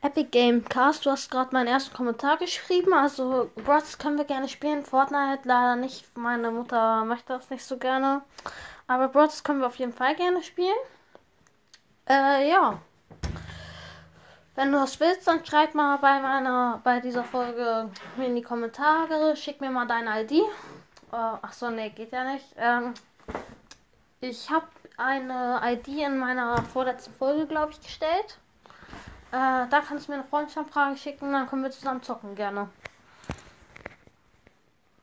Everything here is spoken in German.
Epic Game Cast, du hast gerade meinen ersten Kommentar geschrieben. Also, Brots können wir gerne spielen. Fortnite leider nicht. Meine Mutter möchte das nicht so gerne. Aber Brots können wir auf jeden Fall gerne spielen. Äh, ja. Wenn du das willst, dann schreib mal bei meiner, bei dieser Folge in die Kommentare. Schick mir mal deine ID. Äh, ach so, nee, geht ja nicht. Ähm, ich habe eine ID in meiner vorletzten Folge, glaube ich, gestellt. Äh, da kannst du mir eine Freundschaftsanfrage schicken, dann können wir zusammen zocken, gerne.